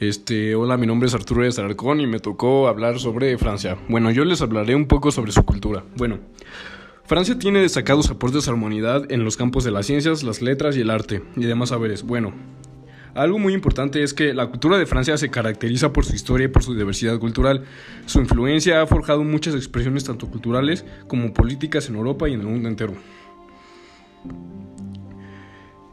Este, hola, mi nombre es Arturo de Alarcón y me tocó hablar sobre Francia. Bueno, yo les hablaré un poco sobre su cultura. Bueno, Francia tiene destacados aportes a la humanidad en los campos de las ciencias, las letras y el arte y demás saberes. Bueno, algo muy importante es que la cultura de Francia se caracteriza por su historia y por su diversidad cultural. Su influencia ha forjado muchas expresiones tanto culturales como políticas en Europa y en el mundo entero.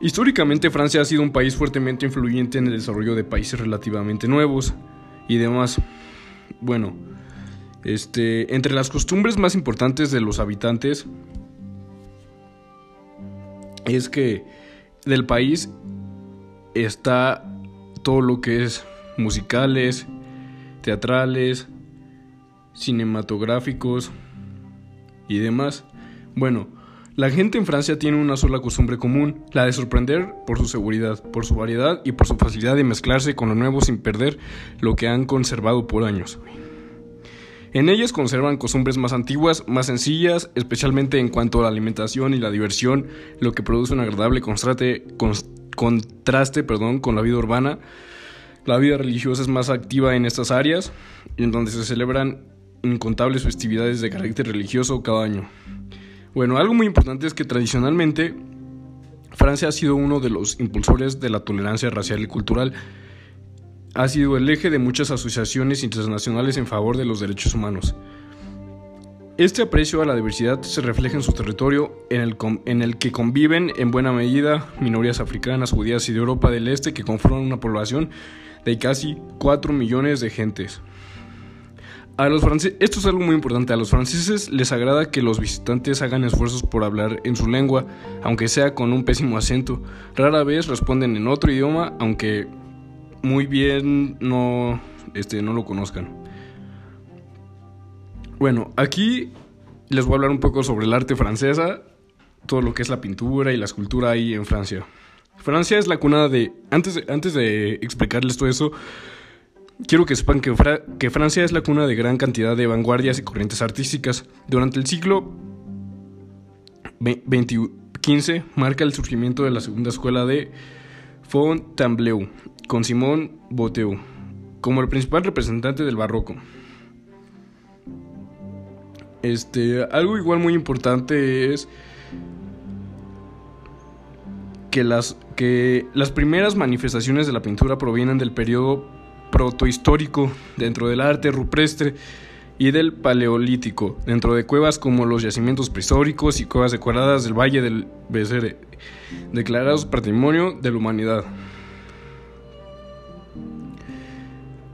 Históricamente Francia ha sido un país fuertemente influyente en el desarrollo de países relativamente nuevos y demás. Bueno, este, entre las costumbres más importantes de los habitantes es que del país está todo lo que es musicales, teatrales, cinematográficos y demás. Bueno, la gente en Francia tiene una sola costumbre común, la de sorprender por su seguridad, por su variedad y por su facilidad de mezclarse con lo nuevo sin perder lo que han conservado por años. En ellas conservan costumbres más antiguas, más sencillas, especialmente en cuanto a la alimentación y la diversión, lo que produce un agradable contraste, contraste perdón, con la vida urbana. La vida religiosa es más activa en estas áreas, en donde se celebran incontables festividades de carácter religioso cada año. Bueno, algo muy importante es que tradicionalmente Francia ha sido uno de los impulsores de la tolerancia racial y cultural. Ha sido el eje de muchas asociaciones internacionales en favor de los derechos humanos. Este aprecio a la diversidad se refleja en su territorio, en el, que conviven en buena medida minorías africanas, judías y de Europa del Este que conforman una población de casi 4 millones de gentes. A los franceses, esto es algo muy importante, a los franceses les agrada que los visitantes hagan esfuerzos por hablar en su lengua, aunque sea con un pésimo acento. Rara vez responden en otro idioma, aunque muy bien no, este, no lo conozcan. Bueno, aquí les voy a hablar un poco sobre el arte francesa, todo lo que es la pintura y la escultura ahí en Francia. Francia es la cuna de... Antes de, antes de explicarles todo eso, Quiero que sepan que, Francia es la cuna de gran cantidad de vanguardias y corrientes artísticas. Durante el siglo XV marca el surgimiento de la segunda escuela de Fontainebleau, con Simón Boteu como el principal representante del barroco. Este, algo igual muy importante es que las, que las primeras manifestaciones de la pintura provienen del periodo protohistórico dentro del arte rupestre y del paleolítico, dentro de cuevas como los yacimientos prehistóricos y cuevas decoradas del Valle del Becere, declarados Patrimonio de la Humanidad.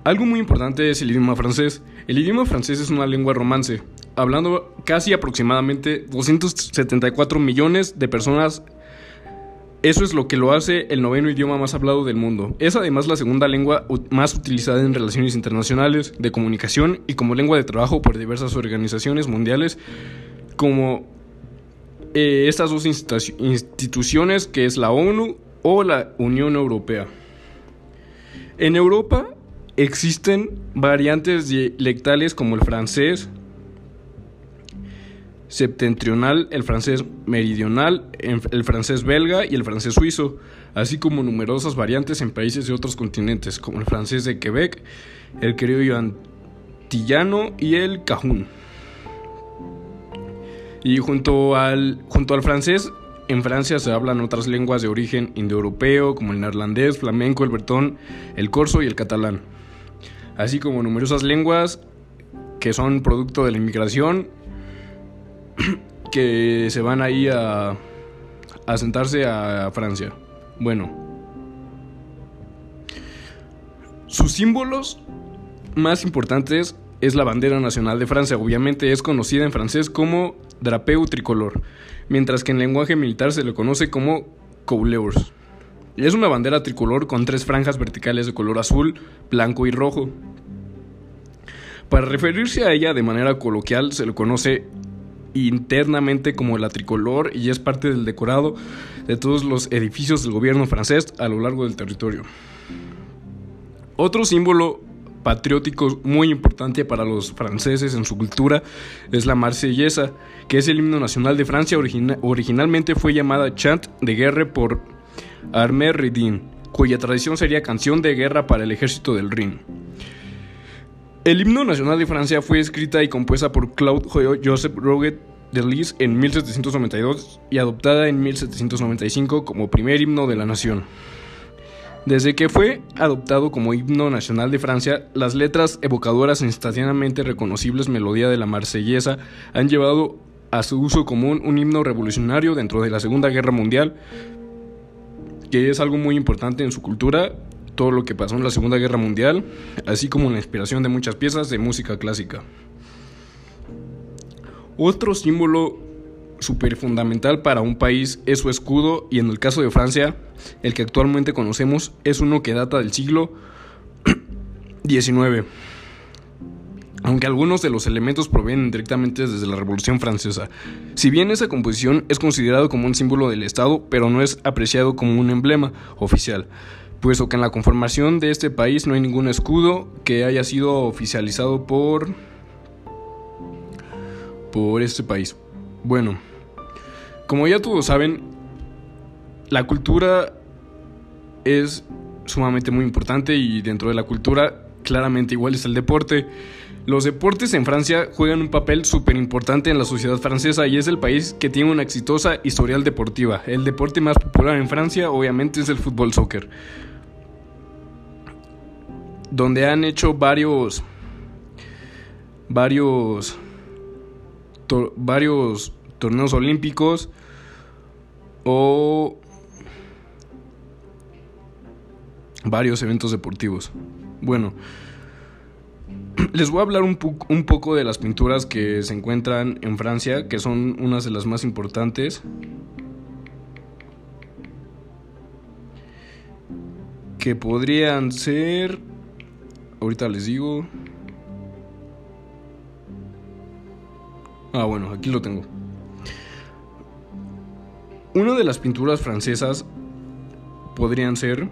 Algo muy importante es el idioma francés. El idioma francés es una lengua romance, hablando casi aproximadamente 274 millones de personas eso es lo que lo hace el noveno idioma más hablado del mundo. Es además la segunda lengua más utilizada en relaciones internacionales, de comunicación y como lengua de trabajo por diversas organizaciones mundiales como eh, estas dos instituciones que es la ONU o la Unión Europea. En Europa existen variantes dialectales como el francés, septentrional, el francés meridional, el francés belga y el francés suizo, así como numerosas variantes en países de otros continentes, como el francés de Quebec, el criollo antillano y el cajún. Y junto al, junto al francés, en Francia se hablan otras lenguas de origen indoeuropeo, como el neerlandés, flamenco, el bretón, el corso y el catalán, así como numerosas lenguas que son producto de la inmigración que se van ahí a, a sentarse a Francia. Bueno, sus símbolos más importantes es la bandera nacional de Francia. Obviamente es conocida en francés como drapeu tricolor, mientras que en lenguaje militar se le conoce como couleurs. Es una bandera tricolor con tres franjas verticales de color azul, blanco y rojo. Para referirse a ella de manera coloquial se le conoce internamente como la tricolor y es parte del decorado de todos los edificios del gobierno francés a lo largo del territorio. Otro símbolo patriótico muy importante para los franceses en su cultura es la marsellesa, que es el himno nacional de Francia. originalmente fue llamada chant de guerre por Armé Ridin, cuya tradición sería canción de guerra para el ejército del Rin. El himno nacional de Francia fue escrita y compuesta por Claude Joseph Roget de Lis en 1792 y adoptada en 1795 como primer himno de la nación. Desde que fue adoptado como himno nacional de Francia, las letras evocadoras e instantáneamente reconocibles melodía de la marsellesa han llevado a su uso común un himno revolucionario dentro de la Segunda Guerra Mundial, que es algo muy importante en su cultura, todo lo que pasó en la Segunda Guerra Mundial, así como la inspiración de muchas piezas de música clásica. Otro símbolo súper fundamental para un país es su escudo y en el caso de Francia, el que actualmente conocemos es uno que data del siglo XIX. Aunque algunos de los elementos provienen directamente desde la Revolución Francesa. Si bien esa composición es considerado como un símbolo del Estado, pero no es apreciado como un emblema oficial, puesto que en la conformación de este país no hay ningún escudo que haya sido oficializado por por este país. Bueno, como ya todos saben, la cultura es sumamente muy importante y dentro de la cultura claramente igual es el deporte. Los deportes en Francia juegan un papel súper importante en la sociedad francesa y es el país que tiene una exitosa historial deportiva. El deporte más popular en Francia obviamente es el fútbol soccer. Donde han hecho varios varios varios torneos olímpicos o varios eventos deportivos. Bueno, les voy a hablar un, un, poco de las pinturas que se encuentran en Francia, que son unas de las más importantes. Que podrían ser... Ahorita les digo... Ah, bueno, aquí lo tengo. Una de las pinturas francesas podrían ser